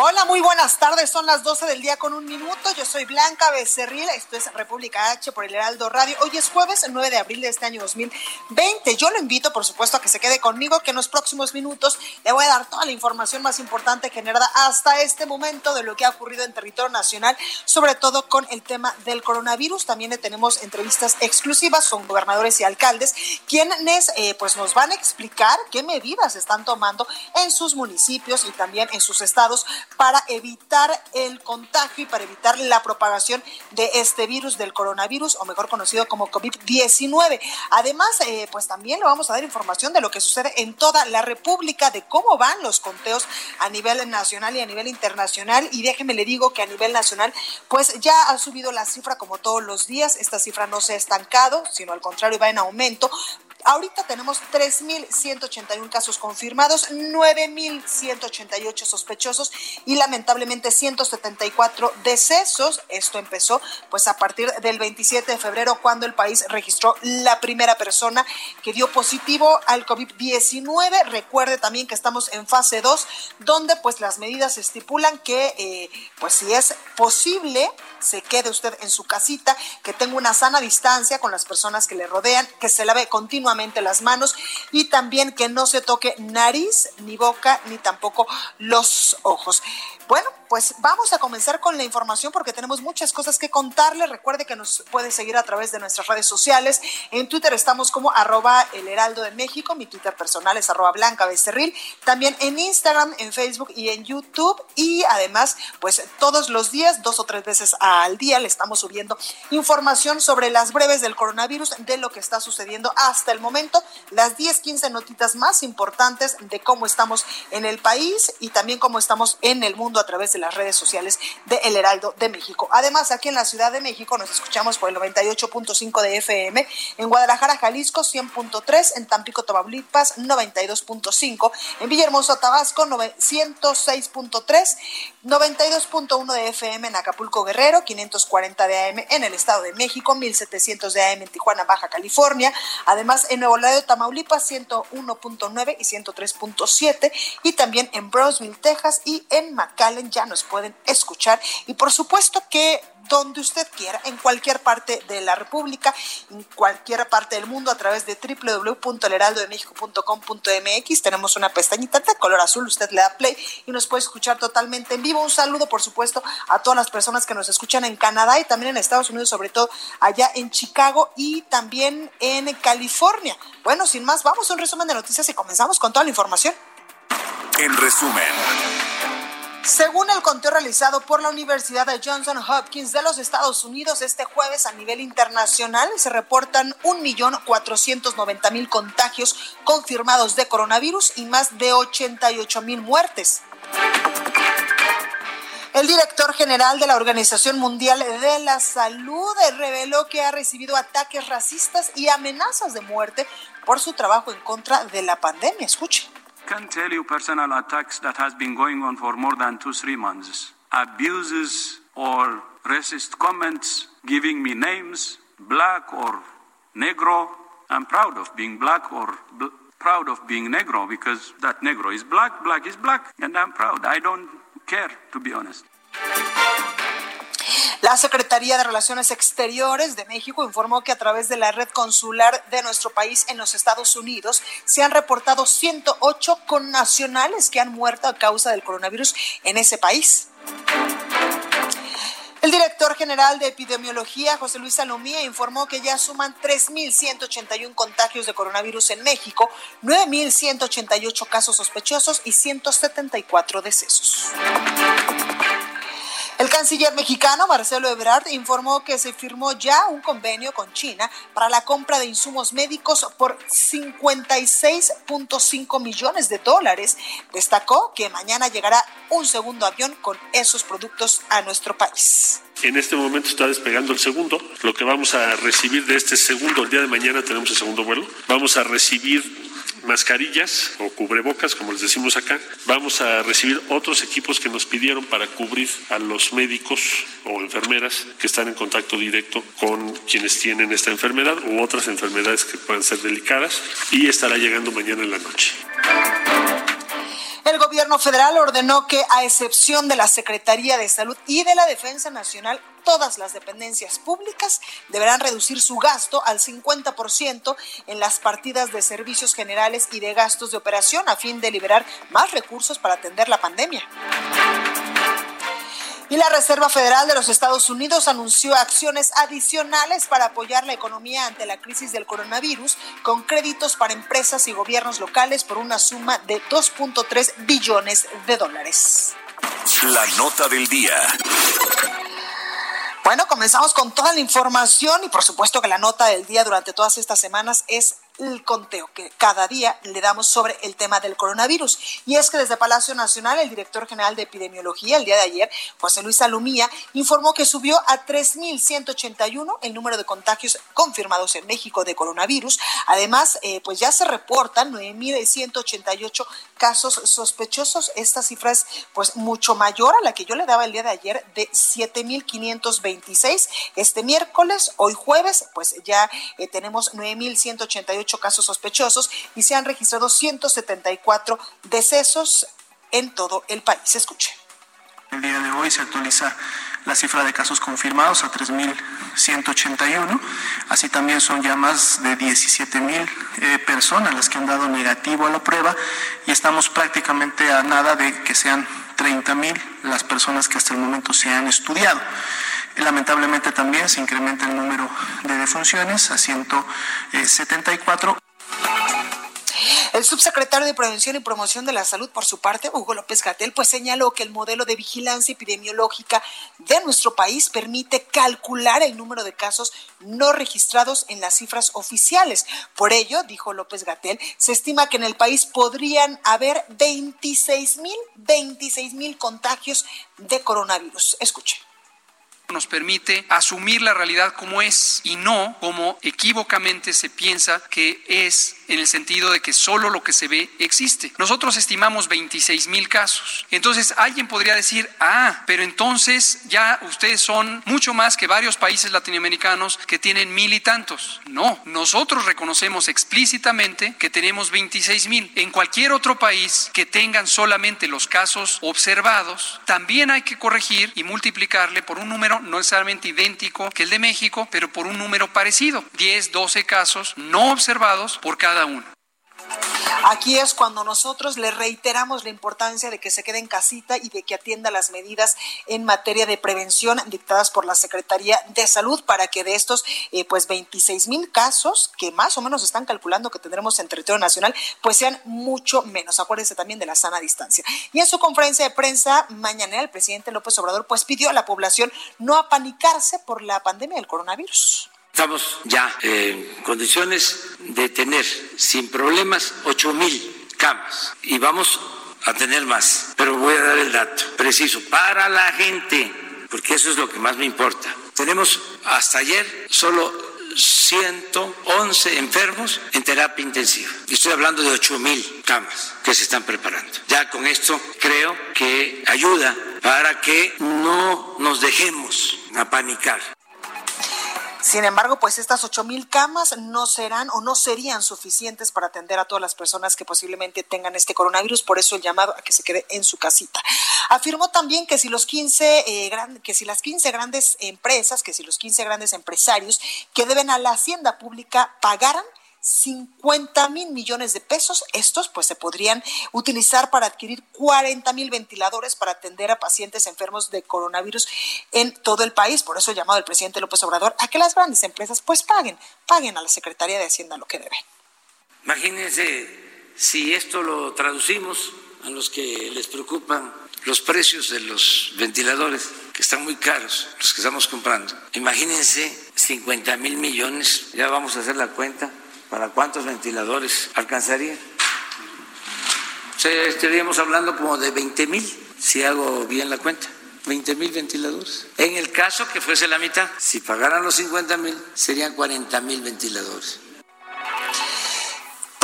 Hola, muy buenas tardes. Son las 12 del día con un minuto. Yo soy Blanca Becerril. Esto es República H por el Heraldo Radio. Hoy es jueves 9 de abril de este año 2020. Yo lo invito, por supuesto, a que se quede conmigo, que en los próximos minutos le voy a dar toda la información más importante generada hasta este momento de lo que ha ocurrido en territorio nacional, sobre todo con el tema del coronavirus. También tenemos entrevistas exclusivas con gobernadores y alcaldes, quienes eh, pues nos van a explicar qué medidas están tomando en sus municipios y también en sus estados para evitar el contagio y para evitar la propagación de este virus del coronavirus o mejor conocido como COVID-19. Además, eh, pues también le vamos a dar información de lo que sucede en toda la República, de cómo van los conteos a nivel nacional y a nivel internacional. Y déjeme le digo que a nivel nacional, pues ya ha subido la cifra como todos los días. Esta cifra no se ha estancado, sino al contrario va en aumento. Ahorita tenemos 3.181 casos confirmados, 9.188 sospechosos y lamentablemente 174 decesos. Esto empezó pues a partir del 27 de febrero cuando el país registró la primera persona que dio positivo al COVID-19. Recuerde también que estamos en fase 2 donde pues las medidas estipulan que eh, pues si es posible se quede usted en su casita, que tenga una sana distancia con las personas que le rodean, que se lave continuamente las manos y también que no se toque nariz, ni boca, ni tampoco los ojos. Bueno, pues vamos a comenzar con la información porque tenemos muchas cosas que contarle. Recuerde que nos puede seguir a través de nuestras redes sociales. En Twitter estamos como arroba el heraldo de México. Mi Twitter personal es arroba blanca becerril. También en Instagram, en Facebook y en YouTube. Y además, pues todos los días, dos o tres veces al día, le estamos subiendo información sobre las breves del coronavirus, de lo que está sucediendo hasta el momento, las 10, 15 notitas más importantes de cómo estamos en el país y también cómo estamos en el mundo a través de las redes sociales de El Heraldo de México. Además, aquí en la Ciudad de México nos escuchamos por el 98.5 de FM, en Guadalajara, Jalisco 100.3, en Tampico, Tamaulipas 92.5, en Villahermosa, Tabasco 106.3, 92.1 de FM en Acapulco, Guerrero, 540 de AM en el Estado de México, 1700 de AM en Tijuana, Baja California, además en Nuevo Laredo, Tamaulipas 101.9 y 103.7 y también en Brownsville, Texas y en McAllen ya nos pueden escuchar y por supuesto que donde usted quiera, en cualquier parte de la República, en cualquier parte del mundo, a través de www.elheraldodemexico.com.mx. Tenemos una pestañita de color azul, usted le da play y nos puede escuchar totalmente en vivo. Un saludo, por supuesto, a todas las personas que nos escuchan en Canadá y también en Estados Unidos, sobre todo allá en Chicago y también en California. Bueno, sin más, vamos a un resumen de noticias y comenzamos con toda la información. En resumen. Según el conteo realizado por la Universidad de Johnson Hopkins de los Estados Unidos este jueves a nivel internacional, se reportan 1.490.000 contagios confirmados de coronavirus y más de 88.000 muertes. El director general de la Organización Mundial de la Salud reveló que ha recibido ataques racistas y amenazas de muerte por su trabajo en contra de la pandemia. Escuche. can tell you personal attacks that has been going on for more than two, three months. Abuses or racist comments, giving me names, black or negro. I'm proud of being black or bl- proud of being negro because that negro is black, black is black, and I'm proud. I don't La Secretaría de Relaciones Exteriores de México informó que a través de la red consular de nuestro país en los Estados Unidos se han reportado 108 connacionales que han muerto a causa del coronavirus en ese país. El director general de epidemiología, José Luis Salomía, informó que ya suman 3.181 contagios de coronavirus en México, 9.188 casos sospechosos y 174 decesos. El canciller mexicano Marcelo Ebrard informó que se firmó ya un convenio con China para la compra de insumos médicos por 56.5 millones de dólares. Destacó que mañana llegará un segundo avión con esos productos a nuestro país. En este momento está despegando el segundo. Lo que vamos a recibir de este segundo, el día de mañana tenemos el segundo vuelo. Vamos a recibir mascarillas o cubrebocas, como les decimos acá. Vamos a recibir otros equipos que nos pidieron para cubrir a los médicos o enfermeras que están en contacto directo con quienes tienen esta enfermedad u otras enfermedades que puedan ser delicadas y estará llegando mañana en la noche. El gobierno federal ordenó que, a excepción de la Secretaría de Salud y de la Defensa Nacional, todas las dependencias públicas deberán reducir su gasto al 50% en las partidas de servicios generales y de gastos de operación a fin de liberar más recursos para atender la pandemia. Y la Reserva Federal de los Estados Unidos anunció acciones adicionales para apoyar la economía ante la crisis del coronavirus con créditos para empresas y gobiernos locales por una suma de 2.3 billones de dólares. La nota del día. Bueno, comenzamos con toda la información y por supuesto que la nota del día durante todas estas semanas es el conteo que cada día le damos sobre el tema del coronavirus. Y es que desde Palacio Nacional, el director general de epidemiología, el día de ayer, José Luis Salumía, informó que subió a 3.181 el número de contagios confirmados en México de coronavirus. Además, eh, pues ya se reportan 9.188 casos sospechosos. Esta cifra es pues mucho mayor a la que yo le daba el día de ayer de 7.526. Este miércoles, hoy jueves, pues ya eh, tenemos 9.188 casos sospechosos y se han registrado 174 decesos en todo el país. Escuche. El día de hoy se actualiza la cifra de casos confirmados a 3.181. Así también son ya más de 17.000 eh, personas las que han dado negativo a la prueba y estamos prácticamente a nada de que sean 30.000 las personas que hasta el momento se han estudiado. Lamentablemente también se incrementa el número de defunciones a 174. El subsecretario de Prevención y Promoción de la Salud, por su parte, Hugo López Gatel, pues señaló que el modelo de vigilancia epidemiológica de nuestro país permite calcular el número de casos no registrados en las cifras oficiales. Por ello, dijo López Gatel, se estima que en el país podrían haber 26 mil, 26 mil contagios de coronavirus. Escuchen nos permite asumir la realidad como es y no como equívocamente se piensa que es en el sentido de que solo lo que se ve existe. Nosotros estimamos 26 mil casos. Entonces alguien podría decir, ah, pero entonces ya ustedes son mucho más que varios países latinoamericanos que tienen mil y tantos. No, nosotros reconocemos explícitamente que tenemos 26 mil. En cualquier otro país que tengan solamente los casos observados, también hay que corregir y multiplicarle por un número no necesariamente idéntico que el de México, pero por un número parecido, 10, 12 casos no observados por cada uno. Aquí es cuando nosotros le reiteramos la importancia de que se quede en casita y de que atienda las medidas en materia de prevención dictadas por la Secretaría de Salud para que de estos eh, pues 26 mil casos que más o menos están calculando que tendremos en territorio nacional pues sean mucho menos. Acuérdense también de la sana distancia. Y en su conferencia de prensa mañana el presidente López Obrador pues pidió a la población no apanicarse por la pandemia del coronavirus. Estamos ya en condiciones de tener sin problemas 8 mil camas y vamos a tener más. Pero voy a dar el dato preciso para la gente, porque eso es lo que más me importa. Tenemos hasta ayer solo 111 enfermos en terapia intensiva. Estoy hablando de 8 mil camas que se están preparando. Ya con esto creo que ayuda para que no nos dejemos apanicar. Sin embargo, pues estas ocho mil camas no serán o no serían suficientes para atender a todas las personas que posiblemente tengan este coronavirus, por eso el llamado a que se quede en su casita. Afirmó también que si los 15 eh, que si las 15 grandes empresas, que si los 15 grandes empresarios que deben a la hacienda pública pagaran 50 mil millones de pesos. Estos pues se podrían utilizar para adquirir 40 mil ventiladores para atender a pacientes enfermos de coronavirus en todo el país. Por eso ha llamado el presidente López Obrador a que las grandes empresas pues paguen, paguen a la Secretaría de Hacienda lo que deben. Imagínense si esto lo traducimos a los que les preocupan los precios de los ventiladores, que están muy caros, los que estamos comprando. Imagínense 50 mil millones, ya vamos a hacer la cuenta, ¿para cuántos ventiladores alcanzaría? O sea, estaríamos hablando como de 20 mil, si hago bien la cuenta. 20 mil ventiladores. En el caso que fuese la mitad, si pagaran los 50 mil, serían 40 mil ventiladores.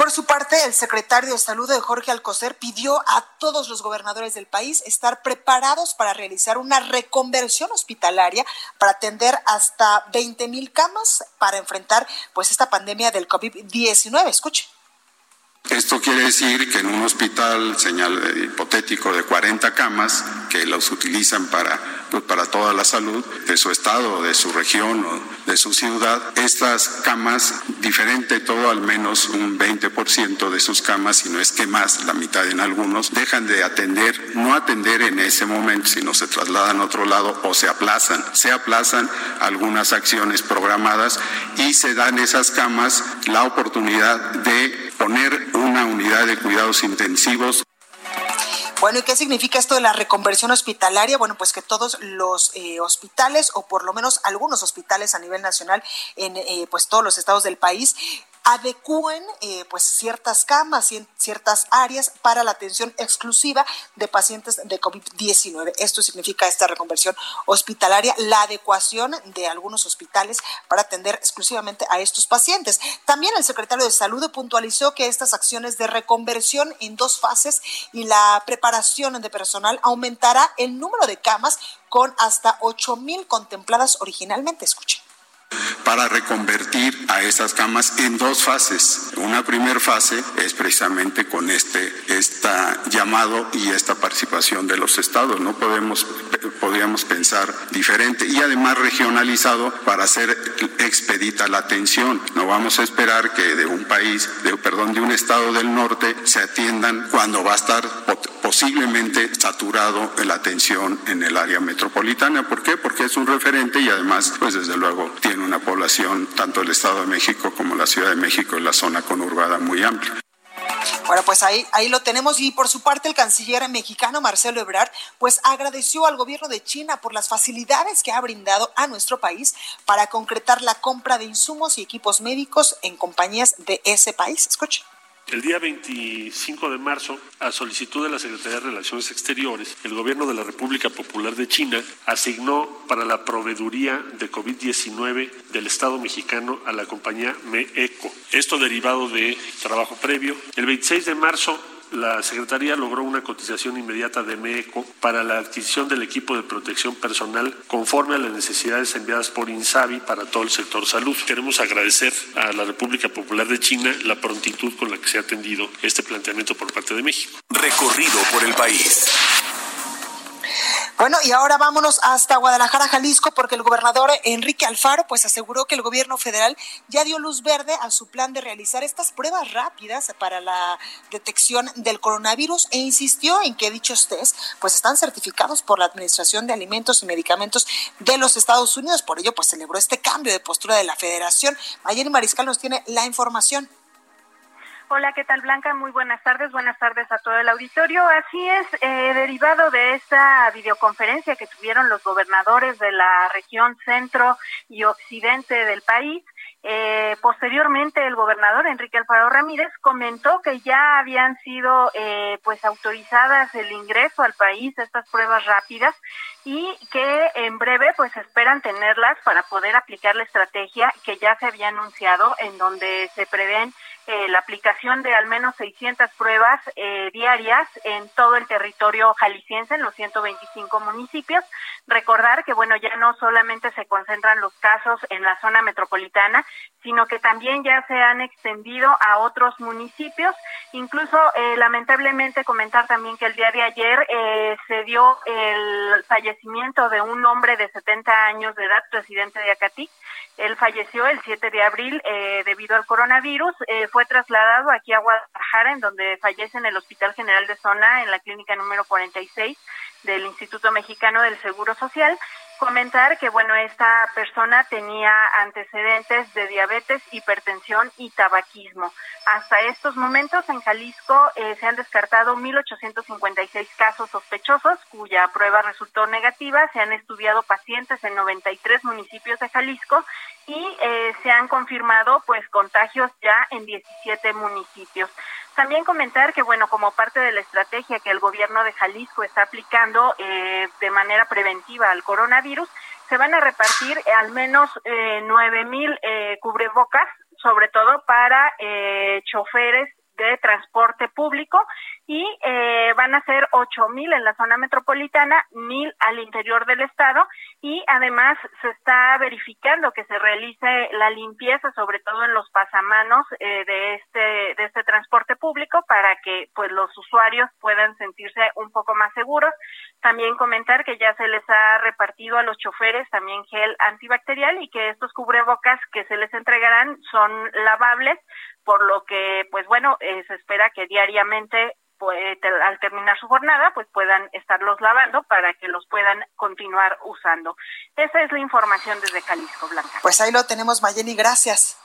Por su parte, el secretario de Salud de Jorge Alcocer pidió a todos los gobernadores del país estar preparados para realizar una reconversión hospitalaria para atender hasta 20 mil camas para enfrentar pues esta pandemia del COVID-19. Escuche. Esto quiere decir que en un hospital, señal hipotético de 40 camas, que los utilizan para, pues, para toda la salud de su estado, de su región o de su ciudad, estas camas, diferente todo, al menos un 20% de sus camas, si no es que más, la mitad en algunos, dejan de atender, no atender en ese momento, sino se trasladan a otro lado o se aplazan. Se aplazan algunas acciones programadas y se dan esas camas la oportunidad de poner una unidad de cuidados intensivos. Bueno, ¿y qué significa esto de la reconversión hospitalaria? Bueno, pues que todos los eh, hospitales, o por lo menos algunos hospitales a nivel nacional, en eh, pues todos los estados del país, adecúen eh, pues ciertas camas y ciertas áreas para la atención exclusiva de pacientes de COVID-19. Esto significa esta reconversión hospitalaria, la adecuación de algunos hospitales para atender exclusivamente a estos pacientes. También el secretario de Salud puntualizó que estas acciones de reconversión en dos fases y la preparación de personal aumentará el número de camas con hasta 8 mil contempladas originalmente. Escuchen para reconvertir a esas camas en dos fases. Una primera fase es precisamente con este esta llamado y esta participación de los estados. No podemos podríamos pensar diferente y además regionalizado para hacer expedita la atención. No vamos a esperar que de un país, de, perdón, de un estado del norte se atiendan cuando va a estar posiblemente saturado la atención en el área metropolitana. ¿Por qué? Porque es un referente y además, pues desde luego tiene una población, tanto el Estado de México como la Ciudad de México, en la zona conurbada muy amplia. Bueno, pues ahí, ahí lo tenemos y por su parte el canciller mexicano Marcelo Ebrard pues agradeció al gobierno de China por las facilidades que ha brindado a nuestro país para concretar la compra de insumos y equipos médicos en compañías de ese país. Escuche. El día 25 de marzo, a solicitud de la Secretaría de Relaciones Exteriores, el Gobierno de la República Popular de China asignó para la proveeduría de COVID-19 del Estado mexicano a la compañía MEECO. Esto derivado de trabajo previo. El 26 de marzo, la Secretaría logró una cotización inmediata de MECO para la adquisición del equipo de protección personal conforme a las necesidades enviadas por INSABI para todo el sector salud. Queremos agradecer a la República Popular de China la prontitud con la que se ha atendido este planteamiento por parte de México. Recorrido por el país. Bueno, y ahora vámonos hasta Guadalajara, Jalisco, porque el gobernador Enrique Alfaro pues aseguró que el gobierno federal ya dio luz verde a su plan de realizar estas pruebas rápidas para la detección del coronavirus e insistió en que dichos test pues están certificados por la Administración de Alimentos y Medicamentos de los Estados Unidos. Por ello pues celebró este cambio de postura de la Federación. Mayeni Mariscal nos tiene la información. Hola, ¿qué tal Blanca? Muy buenas tardes, buenas tardes a todo el auditorio. Así es, eh, derivado de esta videoconferencia que tuvieron los gobernadores de la región centro y occidente del país, eh, posteriormente, el gobernador Enrique Alfaro Ramírez comentó que ya habían sido eh, pues autorizadas el ingreso al país estas pruebas rápidas y que en breve pues esperan tenerlas para poder aplicar la estrategia que ya se había anunciado en donde se prevén eh, la aplicación de al menos 600 pruebas eh, diarias en todo el territorio jalisciense, en los 125 municipios. Recordar que, bueno, ya no solamente se concentran los casos en la zona metropolitana, sino que también ya se han extendido a otros municipios. Incluso, eh, lamentablemente, comentar también que el día de ayer eh, se dio el fallecimiento de un hombre de 70 años de edad, residente de Acatí. Él falleció el 7 de abril eh, debido al coronavirus. fue trasladado aquí a Guadalajara, en donde fallece en el Hospital General de Zona, en la clínica número 46 del Instituto Mexicano del Seguro Social comentar que bueno esta persona tenía antecedentes de diabetes, hipertensión y tabaquismo. Hasta estos momentos en Jalisco eh, se han descartado 1.856 casos sospechosos cuya prueba resultó negativa. Se han estudiado pacientes en 93 municipios de Jalisco y eh, se han confirmado pues contagios ya en 17 municipios. También comentar que, bueno, como parte de la estrategia que el gobierno de Jalisco está aplicando eh, de manera preventiva al coronavirus, se van a repartir al menos eh, nueve mil eh, cubrebocas, sobre todo para eh, choferes de transporte público y eh, van a ser ocho mil en la zona metropolitana, mil al interior del estado y además se está verificando que se realice la limpieza, sobre todo en los pasamanos eh, de este de este transporte público, para que pues los usuarios puedan sentirse un poco más seguros. También comentar que ya se les ha repartido a los choferes también gel antibacterial y que estos cubrebocas que se les entregarán son lavables por lo que, pues bueno, eh, se espera que diariamente pues, al terminar su jornada, pues puedan estarlos lavando para que los puedan continuar usando. Esa es la información desde Jalisco, Blanca. Pues ahí lo tenemos, Mayeli, gracias.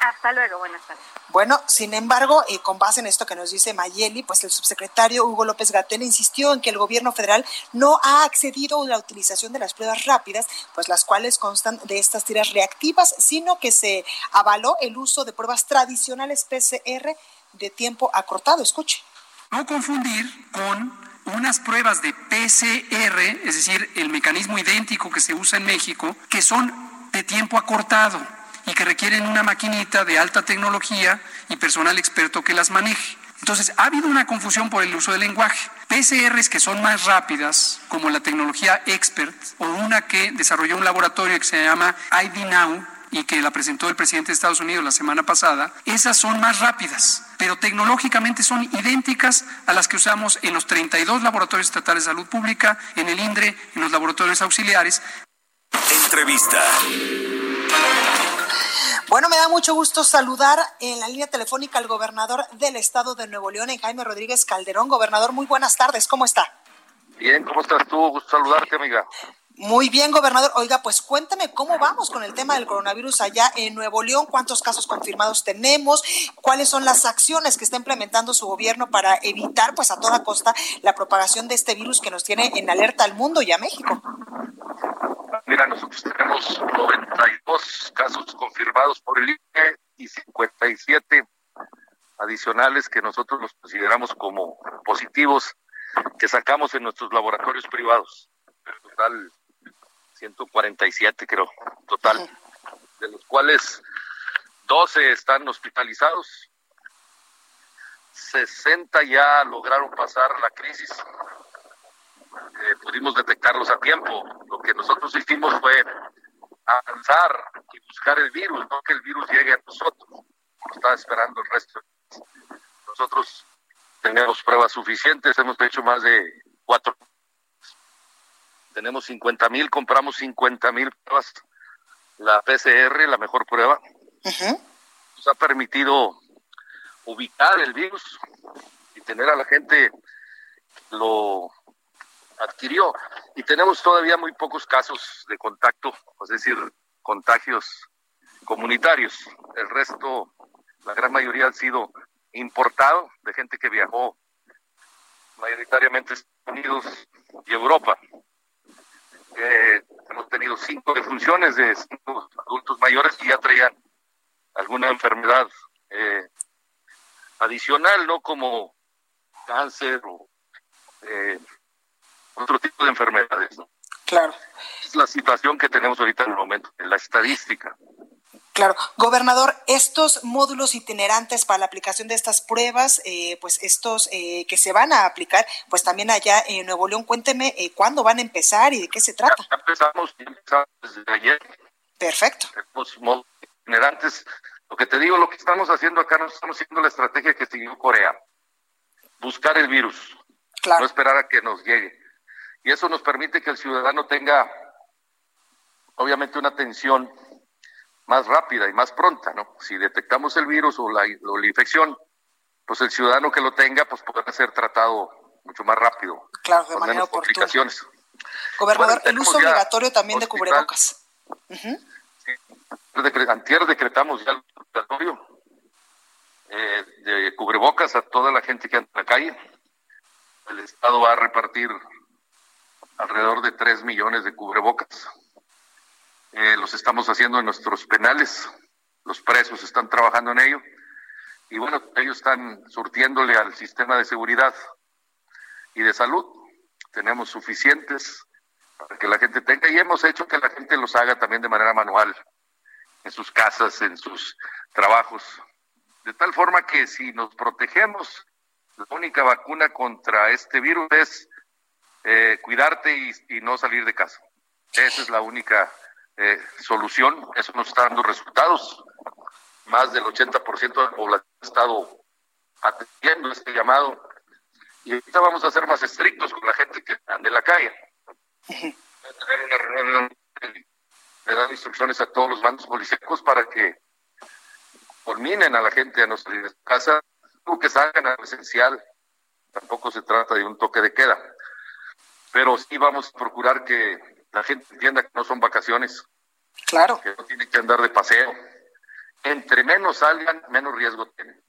Hasta luego, buenas tardes. Bueno, sin embargo, eh, con base en esto que nos dice Mayeli, pues el subsecretario Hugo López Gatel insistió en que el gobierno federal no ha accedido a la utilización de las pruebas rápidas, pues las cuales constan de estas tiras reactivas, sino que se avaló el uso de pruebas tradicionales PCR de tiempo acortado. Escuche. No confundir con unas pruebas de PCR, es decir, el mecanismo idéntico que se usa en México, que son de tiempo acortado y que requieren una maquinita de alta tecnología y personal experto que las maneje. Entonces, ha habido una confusión por el uso del lenguaje. PCRs que son más rápidas, como la tecnología Expert, o una que desarrolló un laboratorio que se llama ID Now y que la presentó el presidente de Estados Unidos la semana pasada, esas son más rápidas, pero tecnológicamente son idénticas a las que usamos en los 32 laboratorios estatales de salud pública, en el INDRE, en los laboratorios auxiliares. Entrevista. Bueno, me da mucho gusto saludar en la línea telefónica al gobernador del estado de Nuevo León, Jaime Rodríguez Calderón. Gobernador, muy buenas tardes, ¿cómo está? Bien, ¿cómo estás tú? Gusto saludarte, amiga. Muy bien, gobernador. Oiga, pues cuéntame cómo vamos con el tema del coronavirus allá en Nuevo León, cuántos casos confirmados tenemos, cuáles son las acciones que está implementando su gobierno para evitar, pues a toda costa, la propagación de este virus que nos tiene en alerta al mundo y a México. Mira, nosotros tenemos 92 casos confirmados por el INE y 57 adicionales que nosotros los consideramos como positivos que sacamos en nuestros laboratorios privados. En total, 147 creo, total, de los cuales 12 están hospitalizados, 60 ya lograron pasar la crisis eh, pudimos detectarlos a tiempo. Lo que nosotros hicimos fue avanzar y buscar el virus, no que el virus llegue a nosotros, como estaba esperando el resto. Nosotros tenemos pruebas suficientes, hemos hecho más de cuatro. Tenemos 50 mil, compramos 50 mil pruebas. La PCR, la mejor prueba, nos ha permitido ubicar el virus y tener a la gente lo adquirió. Y tenemos todavía muy pocos casos de contacto, es decir, contagios comunitarios. El resto, la gran mayoría han sido importados de gente que viajó mayoritariamente a Estados Unidos y Europa. Eh, hemos tenido cinco defunciones de adultos mayores que ya traían alguna enfermedad eh, adicional, no como cáncer o eh, otro tipo de enfermedades. Claro. Es la situación que tenemos ahorita en el momento, en la estadística. Claro, gobernador, estos módulos itinerantes para la aplicación de estas pruebas, eh, pues estos eh, que se van a aplicar, pues también allá en Nuevo León, cuénteme eh, cuándo van a empezar y de qué se trata. Ya empezamos, ya empezamos desde ayer. Perfecto. Tenemos módulos generantes. Lo que te digo, lo que estamos haciendo acá, no estamos haciendo la estrategia que siguió Corea. Buscar el virus, no esperar a que nos llegue. Y eso nos permite que el ciudadano tenga, obviamente, una atención más rápida y más pronta, ¿no? Si detectamos el virus o la, o la infección, pues el ciudadano que lo tenga, pues podrá ser tratado mucho más rápido. Claro, de manera oportuna. Gobernador, el uso obligatorio también de cubrebocas. Antier decretamos ya el obligatorio eh, de cubrebocas a toda la gente que anda en la calle. El Estado va a repartir alrededor de 3 millones de cubrebocas. Eh, los estamos haciendo en nuestros penales. Los presos están trabajando en ello. Y bueno, ellos están surtiéndole al sistema de seguridad y de salud. Tenemos suficientes para que la gente tenga y hemos hecho que la gente los haga también de manera manual en sus casas, en sus trabajos. De tal forma que si nos protegemos, la única vacuna contra este virus es eh, cuidarte y, no salir de casa. Esa es la única eh, solución. Eso nos está dando resultados. Más del 80% de la población ha estado atendiendo este llamado y ahorita vamos a ser más estrictos con la gente que anda en la calle. Le dan instrucciones a todos los bandos policíacos para que culminen a la gente a no salir de casa, o que salgan a esencial. Tampoco se trata de un toque de queda. Pero sí vamos a procurar que la gente entienda que no son vacaciones. Claro. Que no tienen que andar de paseo. Entre menos salgan, menos riesgo tienen.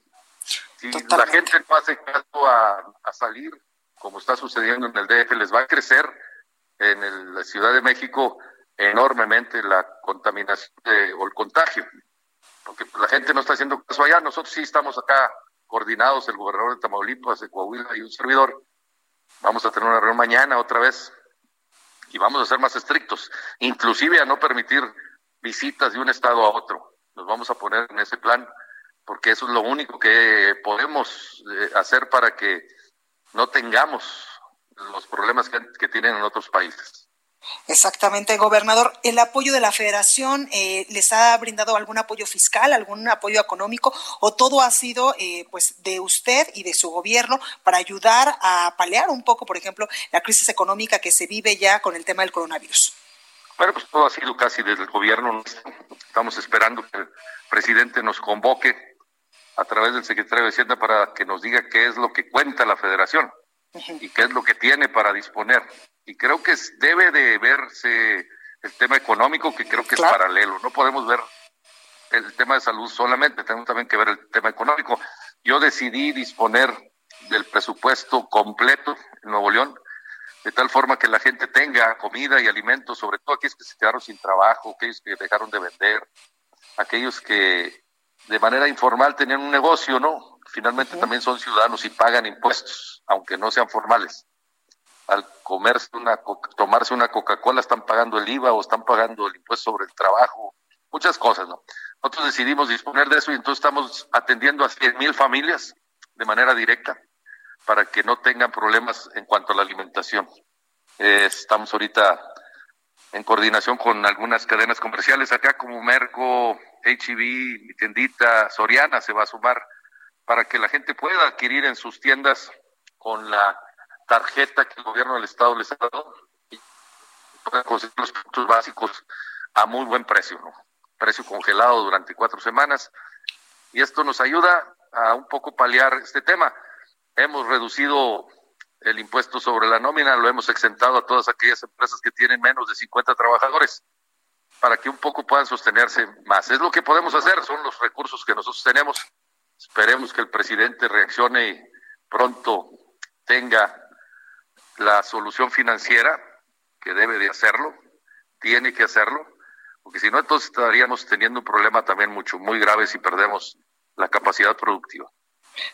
Si la gente no hace caso a, salir, como está sucediendo en el DF, les va a crecer en la Ciudad de México enormemente la contaminación o el contagio, porque la gente no está haciendo caso allá. Nosotros sí estamos acá coordinados, el gobernador de Tamaulipas, de Coahuila y un servidor. Vamos a tener una reunión mañana otra vez y vamos a ser más estrictos, inclusive a no permitir visitas de un estado a otro. Nos vamos a poner en ese plan porque eso es lo único que podemos eh, hacer para que no tengamos los problemas que, tienen en otros países. Exactamente, gobernador. ¿El apoyo de la federación eh, les ha brindado algún apoyo fiscal, algún apoyo económico o todo ha sido eh, pues de usted y de su gobierno para ayudar a paliar un poco, por ejemplo, la crisis económica que se vive ya con el tema del coronavirus? Bueno, pues todo ha sido casi desde el gobierno. Estamos esperando que el presidente nos convoque a través del secretario de Hacienda para que nos diga qué es lo que cuenta la federación y qué es lo que tiene para disponer. Y creo que debe de verse el tema económico, que creo que es paralelo. No podemos ver el tema de salud solamente, tenemos también que ver el tema económico. Yo decidí disponer del presupuesto completo en Nuevo León, de tal forma que la gente tenga comida y alimentos, sobre todo aquellos que se quedaron sin trabajo, aquellos que dejaron de vender, aquellos que de manera informal tenían un negocio, ¿no? Finalmente también son ciudadanos y pagan impuestos, aunque no sean formales. Al comerse una, tomarse una Coca-Cola están pagando el IVA o están pagando el impuesto sobre el trabajo, muchas cosas, ¿no? Nosotros decidimos disponer de eso y entonces estamos atendiendo a 100 mil familias de manera directa para que no tengan problemas en cuanto a la alimentación. Eh, estamos ahorita en coordinación con algunas cadenas comerciales acá como Merco, HEB, mi tiendita Soriana se va a sumar para que la gente pueda adquirir en sus tiendas con la tarjeta que el gobierno del estado les ha dado y puedan conseguir los productos básicos a muy buen precio, ¿no? Precio congelado durante cuatro semanas. Y esto nos ayuda a un poco paliar este tema. Hemos reducido el impuesto sobre la nómina, lo hemos exentado a todas aquellas empresas que tienen menos de 50 trabajadores para que un poco puedan sostenerse más. Es lo que podemos hacer, son los recursos que nosotros tenemos. Esperemos que el presidente reaccione y pronto tenga la solución financiera, que debe de hacerlo, tiene que hacerlo, porque si no, entonces estaríamos teniendo un problema también mucho, muy grave si perdemos la capacidad productiva.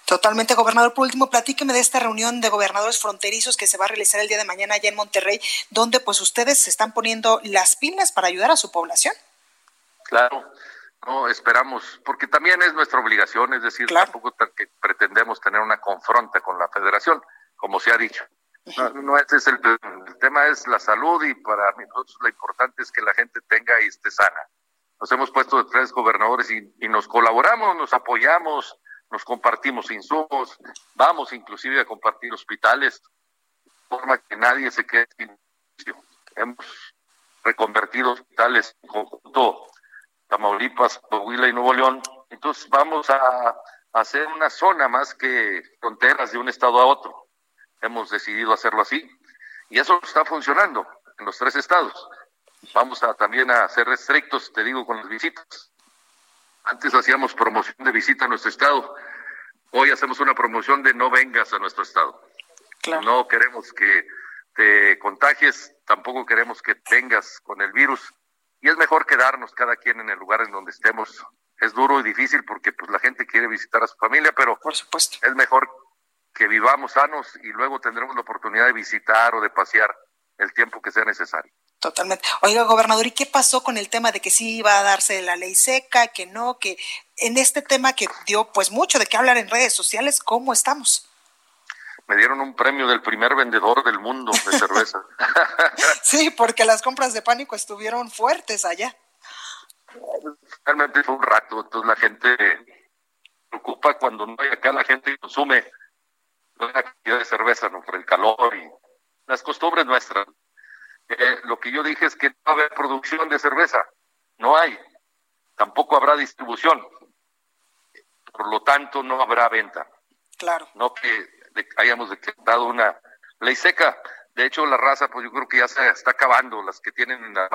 Totalmente, gobernador. Por último, platíqueme de esta reunión de gobernadores fronterizos que se va a realizar el día de mañana allá en Monterrey, donde pues ustedes se están poniendo las pilas para ayudar a su población. Claro, no esperamos, porque también es nuestra obligación, es decir, tampoco que pretendemos tener una confronta con la federación, como se ha dicho. No, este es el, el, tema es la salud y para nosotros lo importante es que la gente tenga y esté sana. nos hemos puesto de tres gobernadores y, y nos colaboramos, nos apoyamos, nos compartimos insumos, vamos inclusive a compartir hospitales, de forma que nadie se quede sin Hemos reconvertido hospitales en conjunto Tamaulipas, Coahuila y Nuevo León. Entonces vamos a hacer una zona más que fronteras de un estado a otro. Hemos decidido hacerlo así y eso está funcionando en los tres estados. Vamos a también a ser restrictos, te digo, con las visitas. Antes hacíamos promoción de visita a nuestro estado. Hoy hacemos una promoción de no vengas a nuestro estado. No queremos que te contagies, tampoco queremos que tengas con el virus. Y es mejor quedarnos cada quien en el lugar en donde estemos. Es duro y difícil porque pues la gente quiere visitar a su familia, pero por supuesto es mejor que vivamos sanos y luego tendremos la oportunidad de visitar o de pasear el tiempo que sea necesario. Totalmente. Oiga, gobernador, ¿y qué pasó con el tema de que sí iba a darse la ley seca, que no, que en este tema que dio pues mucho de qué hablar en redes sociales, ¿cómo estamos? Me dieron un premio del primer vendedor del mundo de cerveza. sí, porque las compras de pánico estuvieron fuertes allá. Realmente fue un rato, entonces la gente preocupa cuando no hay acá, la gente consume una cantidad de cerveza, ¿no? Por el calor y las costumbres nuestras. Eh, lo que yo dije es que no va a haber producción de cerveza, no hay, tampoco habrá distribución, por lo tanto no habrá venta. Claro. No que hayamos decretado una ley seca. De hecho, la raza, pues yo creo que ya se está acabando, las que tienen la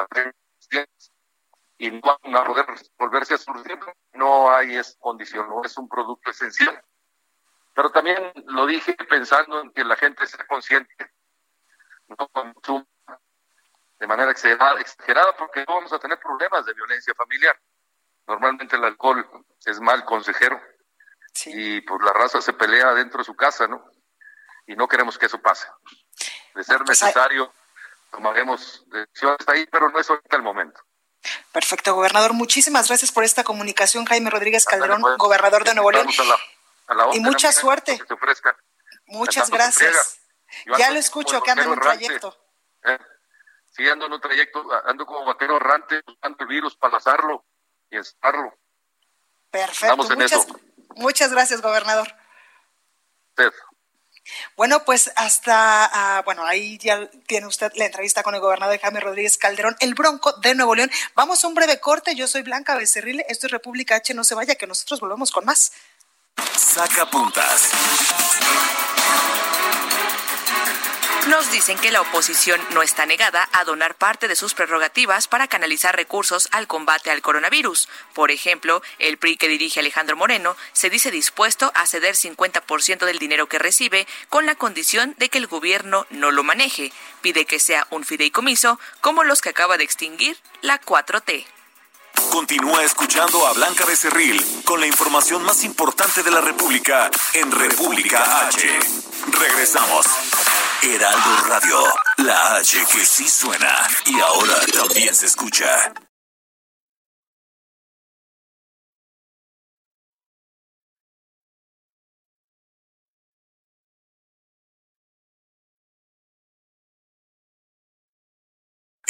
y no van a poder volverse a surgir, no hay esa condición, no es un producto esencial. Pero también lo dije pensando en que la gente sea consciente, no consuma de manera exagerada, porque no vamos a tener problemas de violencia familiar. Normalmente el alcohol es mal consejero y pues la raza se pelea dentro de su casa, ¿no? Y no queremos que eso pase. De ser pues necesario, tomaremos decisiones ahí, pero no es ahorita el momento. Perfecto, gobernador. Muchísimas gracias por esta comunicación, Jaime Rodríguez Calderón, pues. gobernador de Nuevo León. Y mucha suerte. Muchas gracias. Ya lo escucho, que anda en un trayecto. ¿eh? Sí, ando en un trayecto, ando como vaquero errante, buscando el virus para lanzarlo y estarlo. Perfecto. muchas, muchas gracias, gobernador. Bueno, pues hasta, ah, bueno, ahí ya tiene usted la entrevista con el gobernador Jaime Rodríguez Calderón, el Bronco de Nuevo León. Vamos a un breve corte. Yo soy Blanca Becerril. Esto es República H. No se vaya, que nosotros volvemos con más. Saca puntas. Nos dicen que la oposición no está negada a donar parte de sus prerrogativas para canalizar recursos al combate al coronavirus. Por ejemplo, el PRI que dirige Alejandro Moreno se dice dispuesto a ceder 50% del dinero que recibe con la condición de que el gobierno no lo maneje. Pide que sea un fideicomiso como los que acaba de extinguir la 4T. Continúa escuchando a Blanca Becerril con la información más importante de la República en República H. Regresamos. Heraldo Radio, la H que sí suena y ahora también se escucha.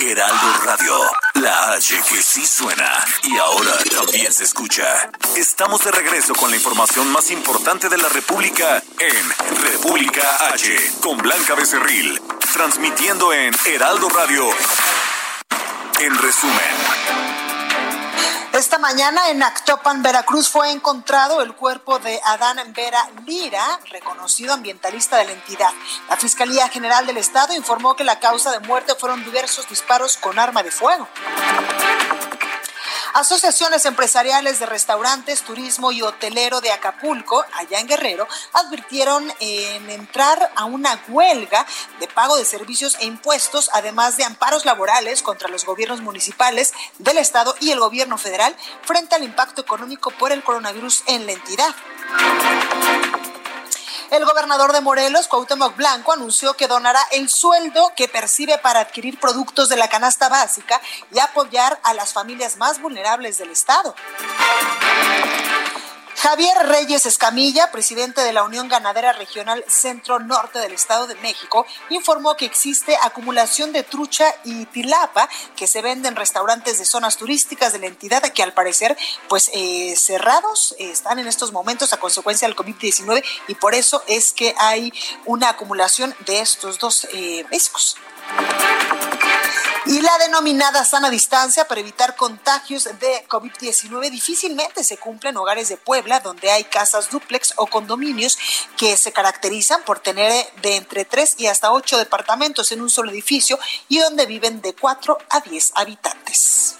Heraldo Radio, la H que sí suena y ahora también se escucha. Estamos de regreso con la información más importante de la República en República H con Blanca Becerril, transmitiendo en Heraldo Radio. En resumen. Esta mañana en Actopan, Veracruz, fue encontrado el cuerpo de Adán Vera Lira, reconocido ambientalista de la entidad. La Fiscalía General del Estado informó que la causa de muerte fueron diversos disparos con arma de fuego. Asociaciones empresariales de restaurantes, turismo y hotelero de Acapulco, allá en Guerrero, advirtieron en entrar a una huelga de pago de servicios e impuestos, además de amparos laborales contra los gobiernos municipales del Estado y el gobierno federal frente al impacto económico por el coronavirus en la entidad. El gobernador de Morelos, Cuauhtémoc Blanco, anunció que donará el sueldo que percibe para adquirir productos de la canasta básica y apoyar a las familias más vulnerables del estado. Javier Reyes Escamilla, presidente de la Unión Ganadera Regional Centro Norte del Estado de México, informó que existe acumulación de trucha y tilapa que se venden en restaurantes de zonas turísticas de la entidad que al parecer pues eh, cerrados están en estos momentos a consecuencia del COVID-19 y por eso es que hay una acumulación de estos dos eh, y la denominada sana distancia para evitar contagios de COVID-19 difícilmente se cumple en hogares de Puebla, donde hay casas duplex o condominios que se caracterizan por tener de entre 3 y hasta 8 departamentos en un solo edificio y donde viven de 4 a 10 habitantes.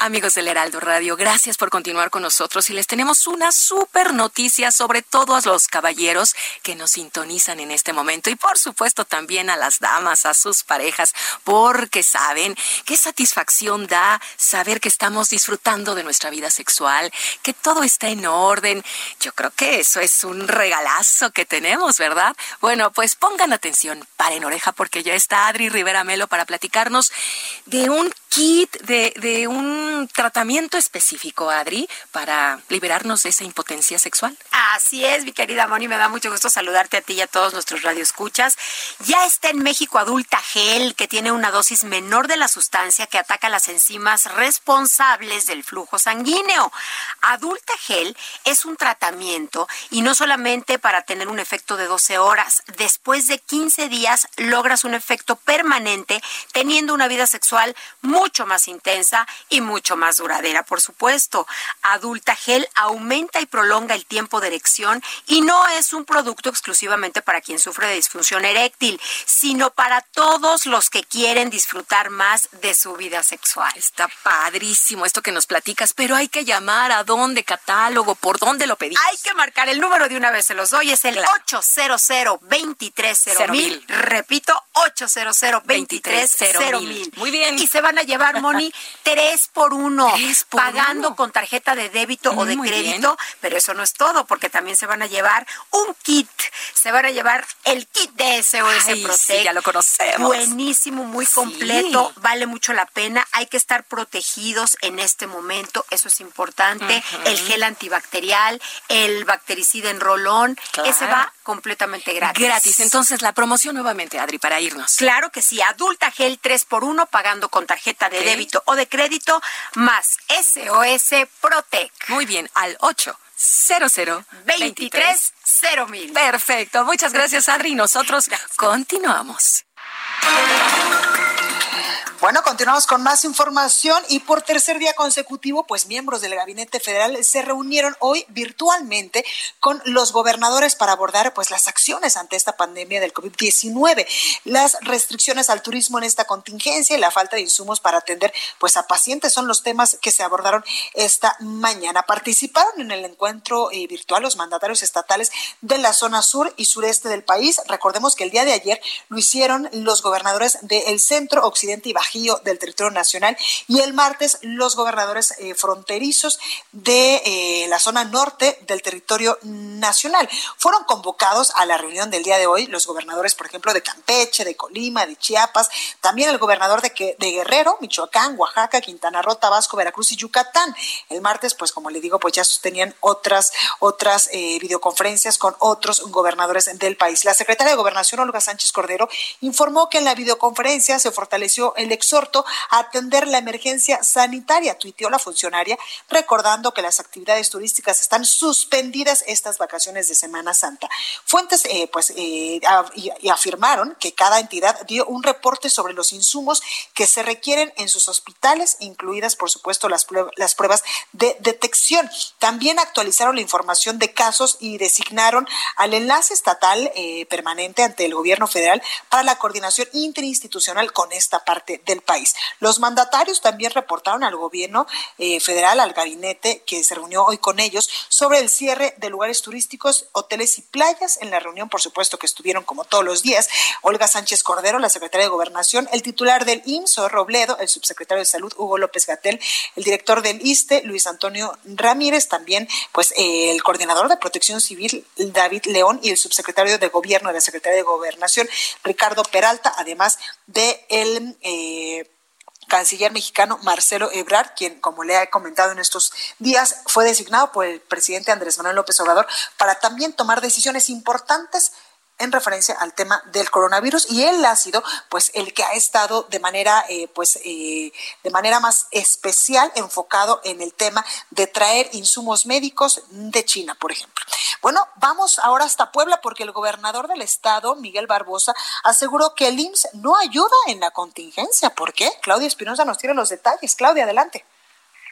Amigos del Heraldo Radio, gracias por continuar con nosotros y les tenemos una super noticia sobre todos los caballeros que nos sintonizan en este momento y por supuesto también a las damas, a sus parejas, porque saben qué satisfacción da saber que estamos disfrutando de nuestra vida sexual, que todo está en orden. Yo creo que eso es un regalazo que tenemos, ¿verdad? Bueno, pues pongan atención, paren oreja porque ya está Adri Rivera Melo para platicarnos de un kit, de, de un tratamiento específico, Adri, para liberarnos de esa impotencia sexual. Así es, mi querida Moni, me da mucho gusto saludarte a ti y a todos nuestros radioescuchas. Ya está en México Adulta Gel, que tiene una dosis menor de la sustancia que ataca las enzimas responsables del flujo sanguíneo. Adulta Gel es un tratamiento y no solamente para tener un efecto de 12 horas. Después de 15 días logras un efecto permanente teniendo una vida sexual mucho más intensa y mucho más duradera, por supuesto. Adulta Gel aumenta y prolonga el tiempo de erección y no es un producto exclusivamente para quien sufre de disfunción eréctil, sino para todos los que quieren disfrutar más de su vida sexual. Está padrísimo esto que nos platicas, pero hay que llamar a dónde, catálogo, por dónde lo pedimos. Hay que marcar el número de una vez, se los doy, es el 800 230 mil. Repito, 800 230 mil. Muy bien. Y se van a llevar, Moni, tres por uno, pagando con tarjeta de débito o de crédito, pero eso no es todo, porque también se van a llevar un kit, se van a llevar el kit de SOS Protect. ya lo conocemos. Buenísimo, muy completo, vale mucho la pena, hay que estar protegidos en este momento, eso es importante, el gel antibacterial, el bactericida en rolón, ese va completamente gratis. Gratis, entonces la promoción nuevamente, Adri, para irnos. Claro que sí, adulta gel 3 por 1 pagando con tarjeta de débito o de crédito más SOS Protec. Muy bien, al 8 00 23 mil. Perfecto, muchas gracias Adri. Nosotros continuamos. Bueno, continuamos con más información y por tercer día consecutivo, pues miembros del Gabinete Federal se reunieron hoy virtualmente con los gobernadores para abordar pues las acciones ante esta pandemia del COVID-19, las restricciones al turismo en esta contingencia y la falta de insumos para atender pues a pacientes son los temas que se abordaron esta mañana. Participaron en el encuentro eh, virtual los mandatarios estatales de la zona sur y sureste del país. Recordemos que el día de ayer lo hicieron los gobernadores del centro, occidente y baja del territorio nacional y el martes los gobernadores eh, fronterizos de eh, la zona norte del territorio nacional. Fueron convocados a la reunión del día de hoy los gobernadores, por ejemplo, de Campeche, de Colima, de Chiapas, también el gobernador de, Guerrero, Michoacán, Oaxaca, Quintana Roo, Tabasco, Veracruz y Yucatán. El martes, pues como le digo, pues ya sostenían otras, otras eh, videoconferencias con otros gobernadores del país. La secretaria de Gobernación, Olga Sánchez Cordero, informó que en la videoconferencia se fortaleció el exhorto a atender la emergencia sanitaria, tuiteó la funcionaria, recordando que las actividades turísticas están suspendidas estas vacaciones de Semana Santa. Fuentes, eh, pues, eh, afirmaron que cada entidad dio un reporte sobre los insumos que se requieren en sus hospitales, incluidas, por supuesto, las, pruebas de detección. También actualizaron la información de casos y designaron al enlace estatal eh, permanente ante el gobierno federal para la coordinación interinstitucional con esta parte del país. Los mandatarios también reportaron al gobierno eh, federal, al gabinete que se reunió hoy con ellos, sobre el cierre de lugares turísticos, hoteles y playas. En la reunión, por supuesto, que estuvieron como todos los días, Olga Sánchez Cordero, la secretaria de Gobernación, el titular del IMSS, Robledo, el subsecretario de Salud, Hugo López Gatel, el director del ISTE, Luis Antonio Ramírez, también, pues, eh, el coordinador de Protección Civil, David León, y el subsecretario de Gobierno de la Secretaría de Gobernación, Ricardo Peralta, además de el eh, canciller mexicano Marcelo Ebrard, quien, como le he comentado en estos días, fue designado por el presidente Andrés Manuel López Obrador para también tomar decisiones importantes en referencia al tema del coronavirus y él ha sido pues el que ha estado de manera eh, pues eh, de manera más especial enfocado en el tema de traer insumos médicos de China por ejemplo bueno vamos ahora hasta Puebla porque el gobernador del estado Miguel Barbosa aseguró que el IMSS no ayuda en la contingencia ¿por qué? Claudia Espinosa nos tiene los detalles Claudia adelante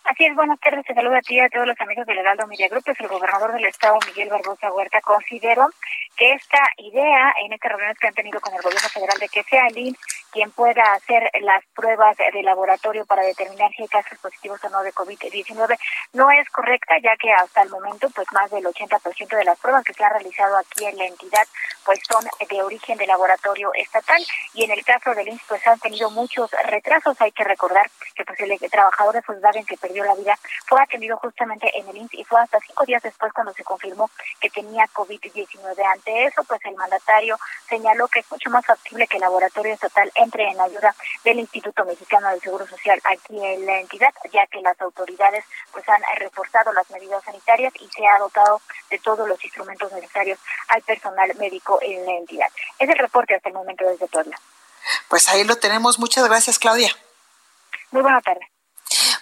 Así es, buenas tardes, te saludo a ti y a todos los amigos del Heraldo Media Group. el gobernador del estado, Miguel Barbosa Huerta, consideró que esta idea en estas reuniones que han tenido con el gobierno federal de que sea el INS quien pueda hacer las pruebas de laboratorio para determinar si hay casos positivos o no de COVID-19 no es correcta, ya que hasta el momento, pues más del 80% de las pruebas que se han realizado aquí en la entidad, pues son de origen de laboratorio estatal. Y en el caso del INS, pues han tenido muchos retrasos. Hay que recordar que pues el trabajador de Volkswagen que perdió la vida fue atendido justamente en el INS y fue hasta cinco días después cuando se confirmó que tenía COVID-19. Ante eso, pues el mandatario señaló que es mucho más factible que el laboratorio estatal entre en ayuda del Instituto Mexicano del Seguro Social aquí en la entidad, ya que las autoridades pues han reforzado las medidas sanitarias y se ha dotado de todos los instrumentos necesarios al personal médico en la entidad. Es el reporte hasta el momento desde Puebla. Pues ahí lo tenemos. Muchas gracias, Claudia. Muy buena tarde.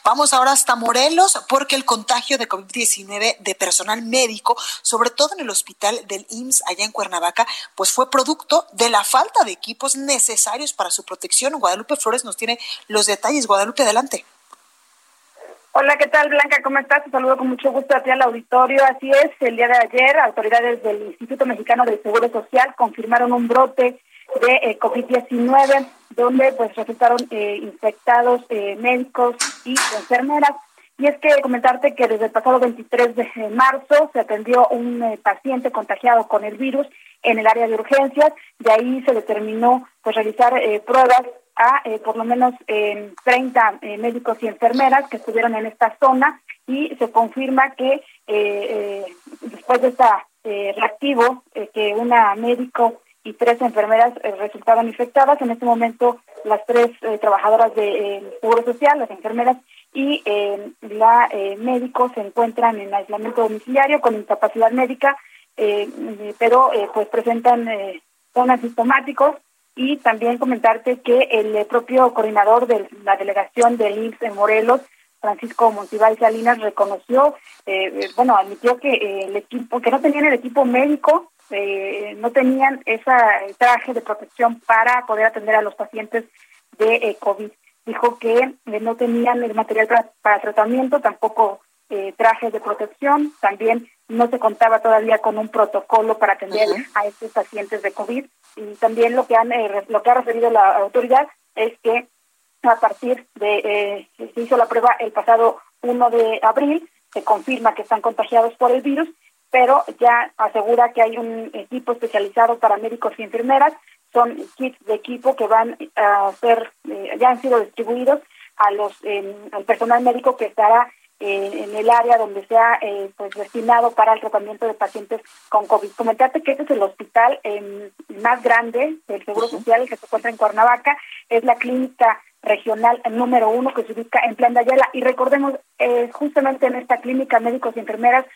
Vamos ahora hasta Morelos porque el contagio de COVID-19 de personal médico, sobre todo en el hospital del IMSS allá en Cuernavaca, pues fue producto de la falta de equipos necesarios para su protección. Guadalupe Flores nos tiene los detalles. Guadalupe, adelante. Hola, ¿qué tal, Blanca? ¿Cómo estás? Te saludo con mucho gusto a ti al auditorio. Así es, el día de ayer, autoridades del Instituto Mexicano del Seguro Social confirmaron un brote de eh, COVID-19 donde pues resultaron eh, infectados eh, médicos y enfermeras. Y es que comentarte que desde el pasado 23 de marzo se atendió un eh, paciente contagiado con el virus en el área de urgencias, de ahí se determinó pues realizar pruebas a por lo menos 30 médicos y enfermeras que estuvieron en esta zona y se confirma que después de este reactivo que una médico y tres enfermeras eh, resultaban infectadas. En este momento, las tres eh, trabajadoras de, Seguro Social, las enfermeras y eh, la médico se encuentran en aislamiento domiciliario con incapacidad médica, pero pues presentan son asintomáticos y también comentarte que el propio coordinador de la delegación del IMSS en Morelos, Francisco Montibal Salinas, reconoció, bueno, admitió que el equipo, que no tenían el equipo médico eh, no tenían ese traje de protección para poder atender a los pacientes de eh, COVID. Dijo que eh, no tenían el material para, tratamiento, tampoco trajes de protección, también no se contaba todavía con un protocolo para atender a estos pacientes de COVID. Y también lo que, han, lo que ha referido la autoridad es que a partir de, se hizo la prueba el pasado 1 de abril, se confirma que están contagiados por el virus pero ya asegura que hay un equipo especializado para médicos y enfermeras, son kits de equipo que van a ser, eh, ya han sido distribuidos a los al personal médico que estará eh, en el área donde sea eh, pues destinado para el tratamiento de pacientes con COVID. Comentarte que este es el hospital em, más grande del Seguro Social que se encuentra en Cuernavaca, es la clínica regional número uno que se ubica en Plan de Ayala. Y recordemos justamente en esta clínica médicos y enfermeras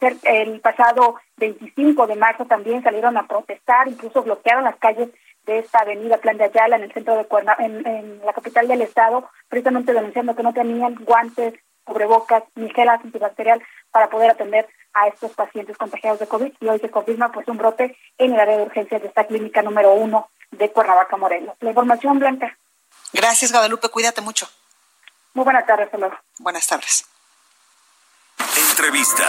el pasado 25 de marzo también salieron a protestar, incluso bloquearon las calles de esta avenida Plan de Ayala en el centro de Cuerna, en, la capital del estado, precisamente denunciando que no tenían guantes, cubrebocas ni gel antibacterial para poder atender a estos pacientes contagiados de COVID y hoy se confirma pues un brote en el área de urgencias de esta clínica número uno de Cuernavaca, Morelos. La información, Blanca. Gracias, Guadalupe. Cuídate mucho. Muy buenas tardes, Buenas tardes. Entrevista.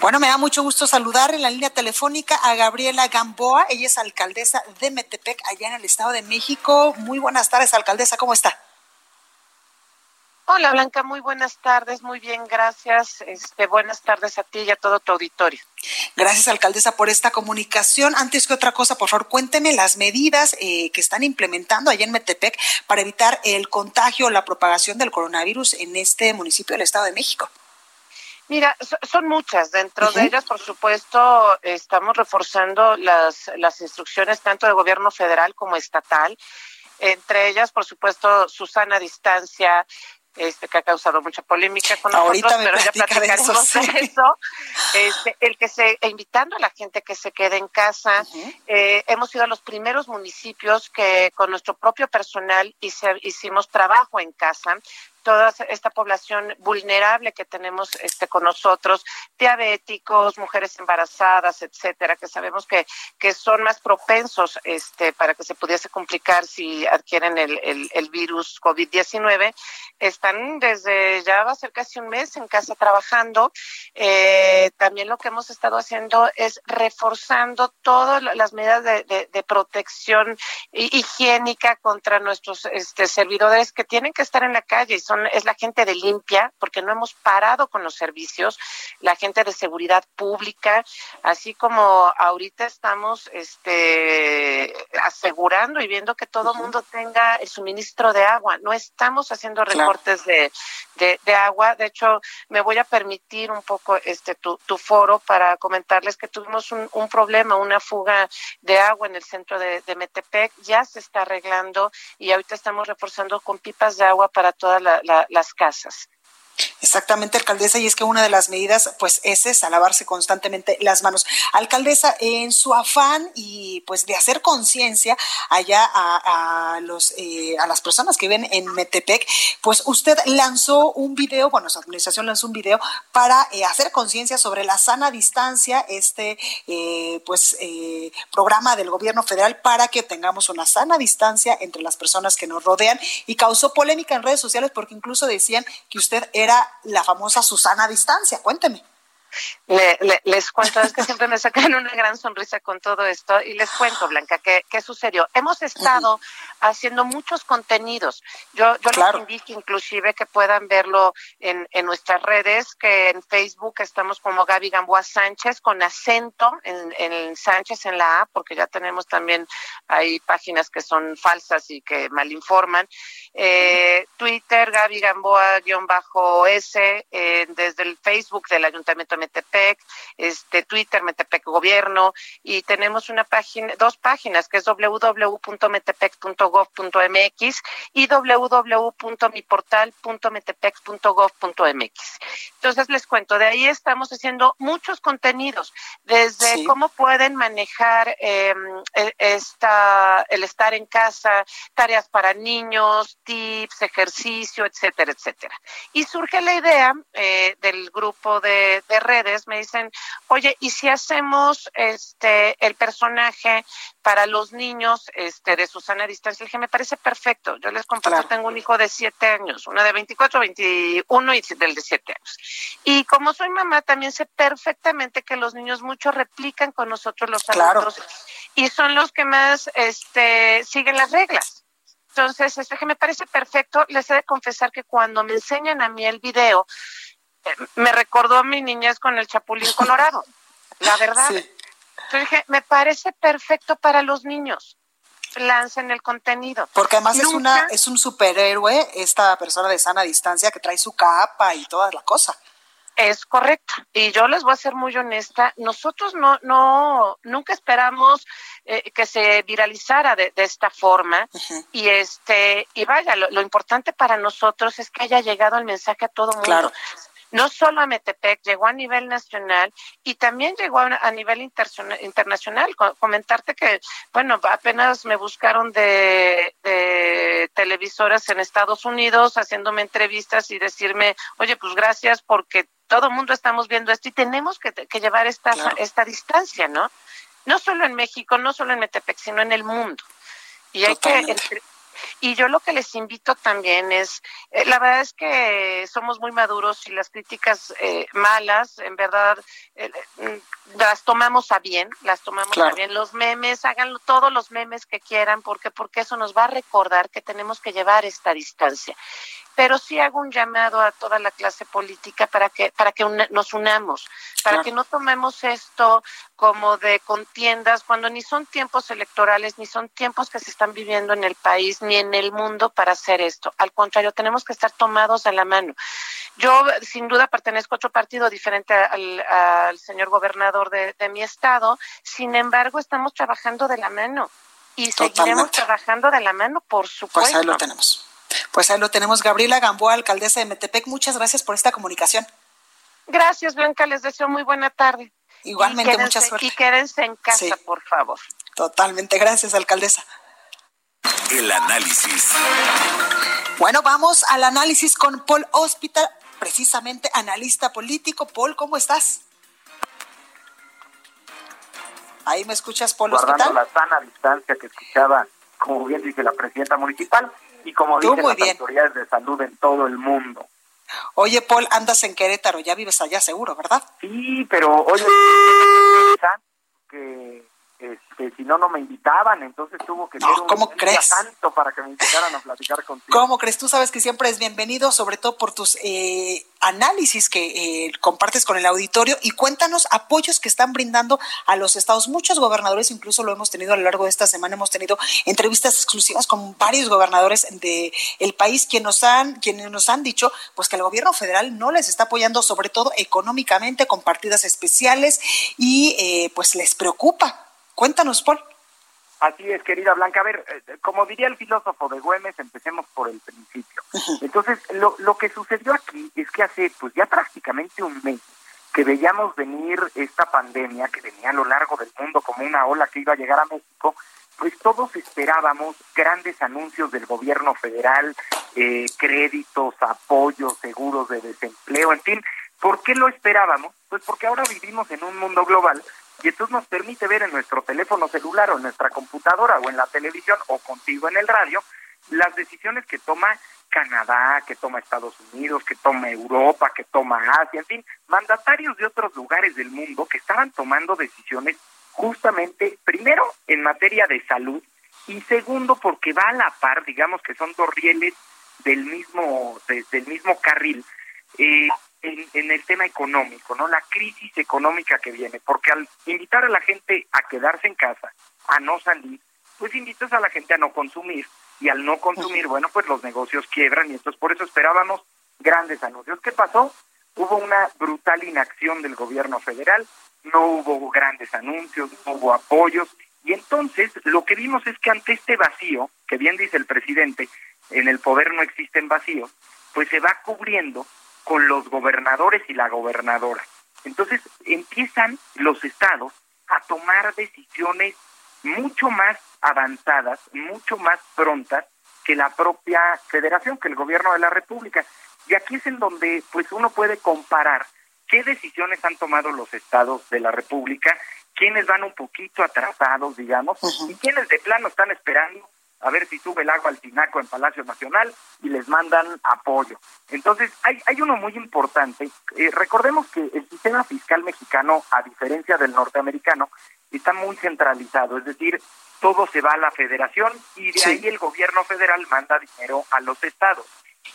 Bueno, me da mucho gusto saludar en la línea telefónica a Gabriela Gamboa. Ella es alcaldesa de Metepec, allá en el Estado de México. Muy buenas tardes, alcaldesa. ¿Cómo está? Hola Blanca, muy buenas tardes, muy bien, gracias. Este, buenas tardes a ti y a todo tu auditorio. Gracias, alcaldesa, por esta comunicación. Antes que otra cosa, por favor, cuénteme las medidas eh, que están implementando allá en Metepec para evitar el contagio o la propagación del coronavirus en este municipio del Estado de México. Mira, son muchas. Dentro de ellas, por supuesto, estamos reforzando las, las instrucciones tanto de gobierno federal como estatal entre ellas, por supuesto, Susana Distancia, este que ha causado mucha polémica con nosotros, pero ya platicaremos de eso. Este, el que se e invitando a la gente que se quede en casa. eh, hemos sido a los primeros municipios que con nuestro propio personal hice, hicimos trabajo en casa toda esta población vulnerable que tenemos este con nosotros, diabéticos, mujeres embarazadas, etcétera, que sabemos que, que son más propensos este para que se pudiese complicar si adquieren el, el, virus COVID-19, están desde ya va a ser casi un mes en casa trabajando. Eh, también lo que hemos estado haciendo es reforzando todas las medidas de, de, de protección higiénica contra nuestros este, servidores que tienen que estar en la calle y son es la gente de limpia, porque no hemos parado con los servicios, la gente de seguridad pública, así como ahorita estamos este, asegurando y viendo que todo el mundo tenga el suministro de agua. No estamos haciendo recortes de, de, de, agua. De hecho, me voy a permitir un poco este tu, tu foro para comentarles que tuvimos un, un, problema, una fuga de agua en el centro de, de Metepec. Ya se está arreglando y ahorita estamos reforzando con pipas de agua para toda la, la, las casas. Exactamente, alcaldesa, y es que una de las medidas, pues, es esa, lavarse constantemente las manos. Alcaldesa, en su afán y pues de hacer conciencia allá a, los eh, a las personas que viven en Metepec, pues usted lanzó un video, bueno, su administración lanzó un video para eh, hacer conciencia sobre la sana distancia, este eh, pues eh, programa del gobierno federal para que tengamos una sana distancia entre las personas que nos rodean y causó polémica en redes sociales porque incluso decían que usted era era la famosa Susana Distancia. Cuénteme. Le, le, les cuento, es que siempre me sacan una gran sonrisa con todo esto y les cuento, Blanca, qué, qué sucedió. Hemos estado uh -huh. haciendo muchos contenidos. Yo, yo claro. les invito inclusive que puedan verlo en, en nuestras redes, que en Facebook estamos como Gaby Gamboa Sánchez con acento en, en Sánchez en la A, porque ya tenemos también hay páginas que son falsas y que malinforman. Eh. Twitter, Gaby Gamboa-S, eh, desde el Facebook del Ayuntamiento Metepec, este Twitter Metepec Gobierno y tenemos una página, dos páginas que es www.metepec.gov.mx y www.miportal.metepec.gov.mx. Entonces les cuento, de ahí estamos haciendo muchos contenidos, desde sí. cómo pueden manejar eh, esta, el estar en casa, tareas para niños, tips, ejercicio, etcétera, etcétera. Y surge la idea eh, del grupo de, de redes me dicen, oye, ¿y si hacemos este el personaje para los niños este de Susana Distancia? Le dije, me parece perfecto. Yo les comparto, claro. tengo un hijo de siete años, una de 24, 21 y del de siete años. Y como soy mamá, también sé perfectamente que los niños mucho replican con nosotros los adultos claro. y son los que más este siguen las reglas. Entonces, este que me parece perfecto, les he de confesar que cuando me enseñan a mí el video, me recordó a mi niñez con el Chapulín Colorado, la verdad. Sí. Entonces dije, me parece perfecto para los niños. Lancen el contenido. Porque además Nunca... es una es un superhéroe esta persona de sana distancia que trae su capa y toda la cosa. Es correcto. Y yo les voy a ser muy honesta, nosotros no, no, nunca esperamos eh, que se viralizara de, de esta forma. Uh -huh. Y este, y vaya, lo, lo, importante para nosotros es que haya llegado el mensaje a todo mundo. Claro no solo a Metepec, llegó a nivel nacional y también llegó a, nivel internacional. Comentarte que, bueno, apenas me buscaron de, de, televisoras en Estados Unidos haciéndome entrevistas y decirme, oye, pues gracias porque todo el mundo estamos viendo esto y tenemos que, que llevar esta, claro. esta distancia, ¿no? No solo en México, no solo en Metepec, sino en el mundo. Y hay que y yo lo que les invito también es, eh, la verdad es que somos muy maduros y las críticas eh, malas, en verdad, eh, las tomamos a bien, las tomamos claro. a bien. Los memes, háganlo todos los memes que quieran, porque porque eso nos va a recordar que tenemos que llevar esta distancia pero sí hago un llamado a toda la clase política para que para que una, nos unamos, para claro. que no tomemos esto como de contiendas cuando ni son tiempos electorales ni son tiempos que se están viviendo en el país ni en el mundo para hacer esto. Al contrario, tenemos que estar tomados a la mano. Yo sin duda pertenezco a otro partido diferente al, al señor gobernador de, de mi estado, sin embargo estamos trabajando de la mano y seguiremos trabajando de la mano, por supuesto. Pues ahí lo tenemos. Pues ahí lo tenemos. Gabriela Gamboa, alcaldesa de Metepec, muchas gracias por esta comunicación. Gracias, Blanca, les deseo muy buena tarde. Igualmente, mucha suerte. Y quédense en casa, por favor. Totalmente, gracias, alcaldesa. El análisis. Bueno, vamos al análisis con Paul Hospital, precisamente analista político. Paul, ¿cómo estás? Ahí me escuchas, Paul Guardando la sana distancia que escuchaba, como bien dice la presidenta municipal, y como dicen las autoridades de salud en todo el mundo. Oye, Paul, andas en Querétaro, ya vives allá seguro, ¿verdad? Sí, pero oye, que este, si no, no me invitaban, entonces tuvo que no, ser un ¿cómo crees? tanto para que me invitaran a platicar contigo. ¿Cómo crees? Tú sabes que siempre es bienvenido, sobre todo por tus eh, análisis que eh, compartes con el auditorio y cuéntanos apoyos que están brindando a los estados. Muchos gobernadores, incluso lo hemos tenido a lo largo de esta semana, hemos tenido entrevistas exclusivas con varios gobernadores del el país quienes nos han quienes nos han dicho pues que el gobierno federal no les está apoyando sobre todo económicamente con partidas especiales y eh, pues les preocupa Cuéntanos, Paul. Así es, querida Blanca. A ver, eh, como diría el filósofo de Güemes, empecemos por el principio. Entonces, lo, lo que sucedió aquí es que hace pues ya prácticamente un mes que veíamos venir esta pandemia que venía a lo largo del mundo como una ola que iba a llegar a México, pues todos esperábamos grandes anuncios del gobierno federal, eh, créditos, apoyos, seguros de desempleo, en fin. ¿Por qué lo esperábamos? Pues porque ahora vivimos en un mundo global y entonces nos permite ver en nuestro teléfono celular o en nuestra computadora o en la televisión o contigo en el radio las decisiones que toma Canadá, que toma Estados Unidos, que toma Europa, que toma Asia, en fin, mandatarios de otros lugares del mundo que estaban tomando decisiones justamente, primero, en materia de salud y segundo, porque va a la par, digamos que son dos rieles del mismo, del mismo carril, eh, en, el tema económico, ¿no? La crisis económica que viene, porque al invitar a la gente a quedarse en casa, a no salir, pues invitas a la gente a no consumir y al no consumir, bueno, pues los negocios quiebran y entonces por eso esperábamos grandes anuncios. ¿Qué pasó? Hubo una brutal inacción del gobierno federal, no hubo grandes anuncios, no hubo apoyos y entonces lo que vimos es que ante este vacío, que bien dice el presidente, en el poder no existen vacíos, pues se va cubriendo con los gobernadores y la gobernadora. Entonces empiezan los estados a tomar decisiones mucho más avanzadas, mucho más prontas que la propia federación, que el gobierno de la República. Y aquí es en donde pues uno puede comparar qué decisiones han tomado los estados de la República, quiénes van un poquito atrasados, digamos, y quiénes de plano están esperando a ver si sube el agua al tinaco en Palacio Nacional y les mandan apoyo. Entonces, hay, hay uno muy importante. Eh, recordemos que el sistema fiscal mexicano, a diferencia del norteamericano, está muy centralizado, es decir, todo se va a la federación y de ahí el gobierno federal manda dinero a los estados.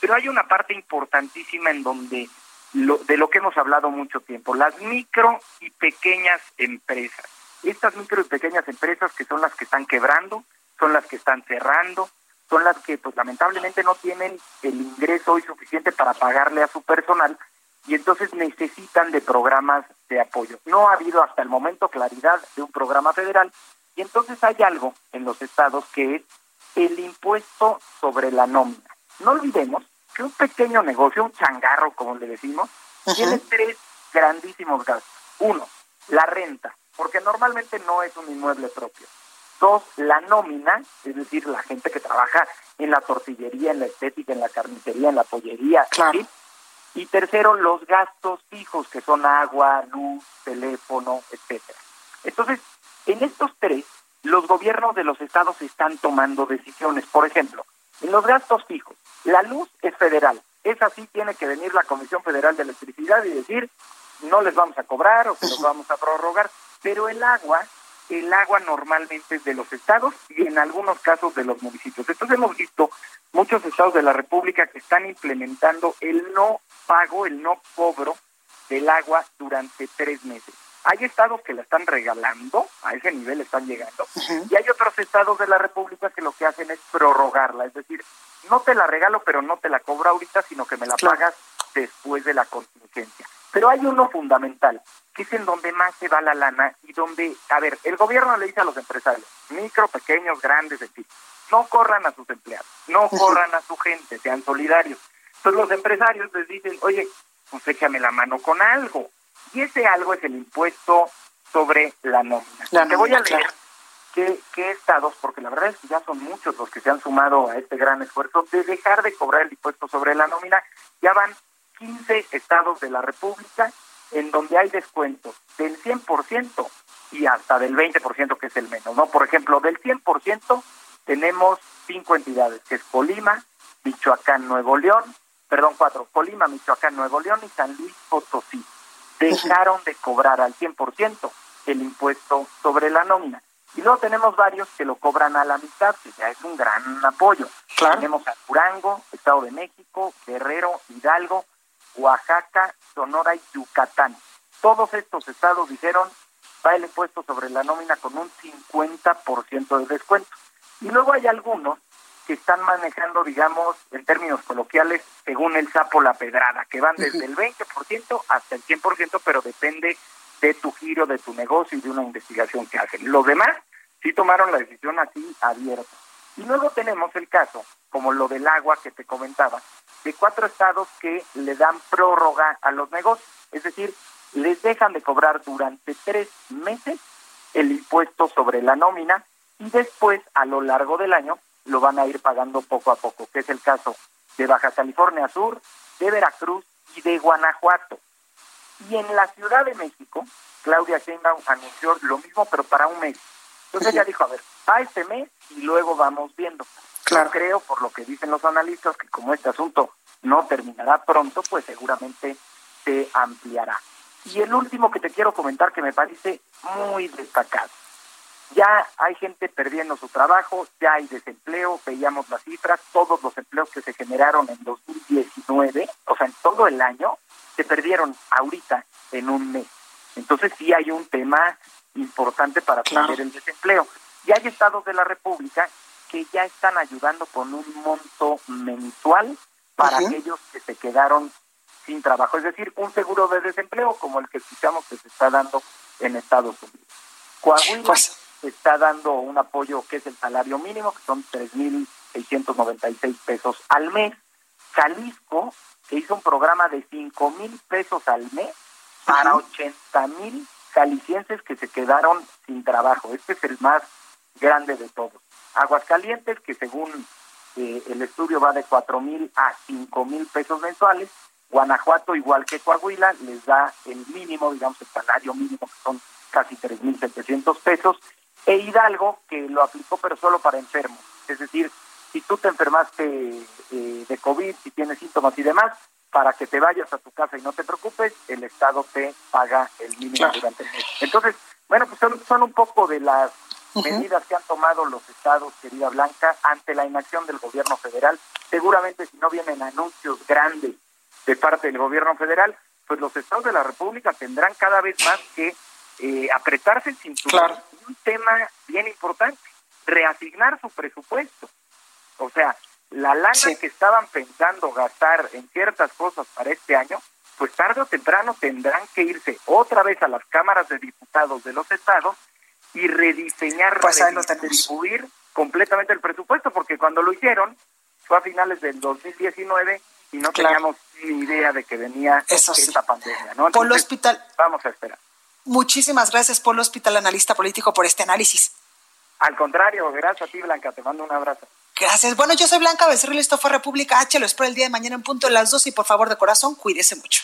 Pero hay una parte importantísima en donde lo, de lo que hemos hablado mucho tiempo, las micro y pequeñas empresas. Estas micro y pequeñas empresas que son las que están quebrando, son las que están cerrando, son las que pues lamentablemente no tienen el ingreso hoy suficiente para pagarle a su personal y entonces necesitan de programas de apoyo. No ha habido hasta el momento claridad de un programa federal y entonces hay algo en los estados que es el impuesto sobre la nómina. No olvidemos que un pequeño negocio, un changarro como le decimos, tiene tres grandísimos gastos. Uno, la renta, porque normalmente no es un inmueble propio. Dos, la nómina, es decir, la gente que trabaja en la tortillería, en la estética, en la carnicería, en la pollería. Y tercero, los gastos fijos, que son agua, luz, teléfono, etcétera. Entonces, en estos tres, los gobiernos de los estados están tomando decisiones. Por ejemplo, en los gastos fijos, la luz es federal. Es así, tiene que venir la Comisión Federal de Electricidad y decir, no les vamos a cobrar o que los vamos a prorrogar. Pero el agua el agua normalmente es de los estados y en algunos casos de los municipios. Entonces hemos visto muchos estados de la República que están implementando el no pago, el no cobro del agua durante tres meses. Hay estados que la están regalando, a ese nivel están llegando, y hay otros estados de la República que lo que hacen es prorrogarla, es decir, no te la regalo, pero no te la cobro ahorita, sino que me la pagas después de la contingencia. Pero hay uno fundamental, que es en donde más se va la lana y donde, a ver, el gobierno le dice a los empresarios, micro, pequeños, grandes, etc., no corran a sus empleados, no corran a su gente, sean solidarios. Entonces los empresarios les dicen, oye, pues échame la mano con algo. Y ese algo es el impuesto sobre la nómina. Te voy a leer qué, qué estados, porque la verdad es que ya son muchos los que se han sumado a este gran esfuerzo de dejar de cobrar el impuesto sobre la nómina. Ya van 15 estados de la República en donde hay descuentos del 100% y hasta del 20% que es el menos, ¿no? Por ejemplo, del 100% tenemos cinco entidades, que es Colima, Michoacán, Nuevo León, perdón, cuatro, Colima, Michoacán, Nuevo León y San Luis Potosí. Dejaron de cobrar al 100% el impuesto sobre la nómina. Y luego tenemos varios que lo cobran a la mitad, que ya es un gran apoyo. Tenemos a Durango, Estado de México, Guerrero, Hidalgo, Oaxaca, Sonora y Yucatán. Todos estos estados dijeron, va el impuesto sobre la nómina con un 50% de descuento. Y luego hay algunos que están manejando, digamos, en términos coloquiales, según el sapo la pedrada, que van desde el 20% hasta el 100%, pero depende de tu giro, de tu negocio y de una investigación que hacen. Los demás sí tomaron la decisión así abierta. Y luego tenemos el caso, como lo del agua que te comentaba, de cuatro estados que le dan prórroga a los negocios, es decir, les dejan de cobrar durante tres meses el impuesto sobre la nómina y después a lo largo del año lo van a ir pagando poco a poco, que es el caso de Baja California Sur, de Veracruz y de Guanajuato. Y en la Ciudad de México, Claudia Sheinbaum anunció lo mismo, pero para un mes. Entonces ella dijo, a ver, a este mes y luego vamos viendo. Claro. creo, por lo que dicen los analistas, que como este asunto no terminará pronto, pues seguramente se ampliará. Y el último que te quiero comentar que me parece muy destacado. Ya hay gente perdiendo su trabajo, ya hay desempleo, veíamos las cifras, todos los empleos que se generaron en 2019, o sea, en todo el año, se perdieron ahorita en un mes. Entonces sí hay un tema importante para atender el desempleo. Y hay estados de la República que ya están ayudando con un monto mensual para aquellos que se quedaron sin trabajo, es decir, un seguro de desempleo como el que escuchamos que se está dando en Estados Unidos. Coahuila pues está dando un apoyo que es el salario mínimo, que son 3.696 pesos al mes. Jalisco, que hizo un programa de cinco mil pesos al mes para 80 mil jaliscienses que se quedaron sin trabajo. Este es el más grande de todos. Aguascalientes, que según eh, el estudio va de cuatro mil a cinco mil pesos mensuales. Guanajuato, igual que Coahuila, les da el mínimo, digamos, el salario mínimo, que son casi 3.700 pesos e Hidalgo, que lo aplicó pero solo para enfermos. Es decir, si tú te enfermaste eh, de COVID, si tienes síntomas y demás, para que te vayas a tu casa y no te preocupes, el Estado te paga el mínimo durante el mes. Entonces, bueno, pues son, un poco de las medidas que han tomado los estados, querida Blanca, ante la inacción del gobierno federal. Seguramente si no vienen anuncios grandes de parte del gobierno federal, pues los estados de la República tendrán cada vez más que eh, apretarse el cinturón un tema bien importante, reasignar su presupuesto. O sea, la lana que estaban pensando gastar en ciertas cosas para este año, pues tarde o temprano tendrán que irse otra vez a las cámaras de diputados de los estados y rediseñar, pues redistribuir completamente el presupuesto, porque cuando lo hicieron fue a finales del 2019 y no teníamos ni idea de que venía esta pandemia, ¿no? El hospital. Vamos a esperar. Muchísimas gracias, Polo Hospital, analista político, por este análisis. Al contrario, gracias a ti, Blanca. Te mando un abrazo. Gracias. Bueno, yo soy Blanca Becerril, esto fue República H. Lo espero el día de mañana en punto de las dos y por favor, de corazón, cuídese mucho.